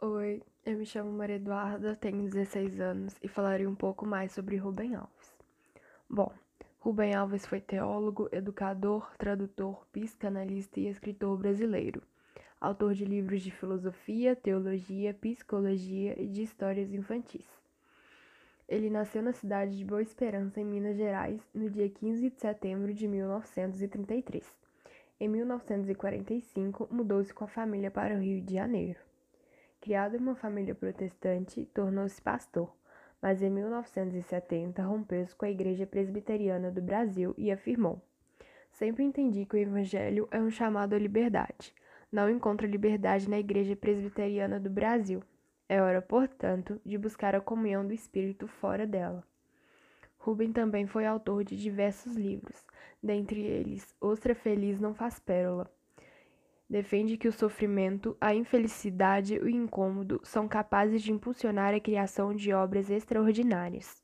Oi, eu me chamo Maria Eduarda, tenho 16 anos e falarei um pouco mais sobre Rubem Alves. Bom, Rubem Alves foi teólogo, educador, tradutor, psicanalista e escritor brasileiro. Autor de livros de filosofia, teologia, psicologia e de histórias infantis. Ele nasceu na cidade de Boa Esperança, em Minas Gerais, no dia 15 de setembro de 1933. Em 1945, mudou-se com a família para o Rio de Janeiro. Criado em uma família protestante, tornou-se pastor, mas em 1970 rompeu-se com a Igreja Presbiteriana do Brasil e afirmou: Sempre entendi que o Evangelho é um chamado à liberdade. Não encontro liberdade na Igreja Presbiteriana do Brasil. É hora, portanto, de buscar a comunhão do Espírito fora dela. Rubem também foi autor de diversos livros, dentre eles Ostra Feliz Não Faz Pérola, defende que o sofrimento, a infelicidade e o incômodo são capazes de impulsionar a criação de obras extraordinárias.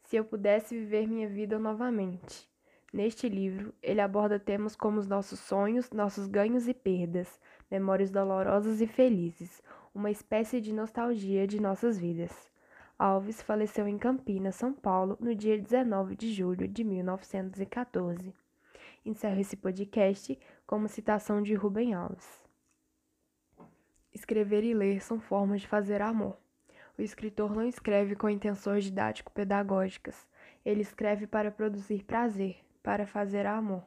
Se eu pudesse viver minha vida novamente. Neste livro, ele aborda temas como os nossos sonhos, nossos ganhos e perdas, memórias dolorosas e felizes, uma espécie de nostalgia de nossas vidas. Alves faleceu em Campinas, São Paulo, no dia 19 de julho de 1914. Encerro esse podcast com uma citação de Rubem Alves. Escrever e ler são formas de fazer amor. O escritor não escreve com intenções didático-pedagógicas. Ele escreve para produzir prazer, para fazer amor.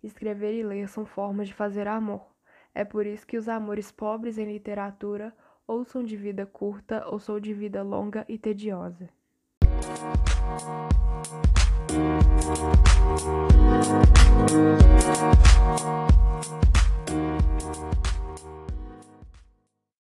Escrever e ler são formas de fazer amor. É por isso que os amores pobres em literatura ou são de vida curta ou são de vida longa e tediosa.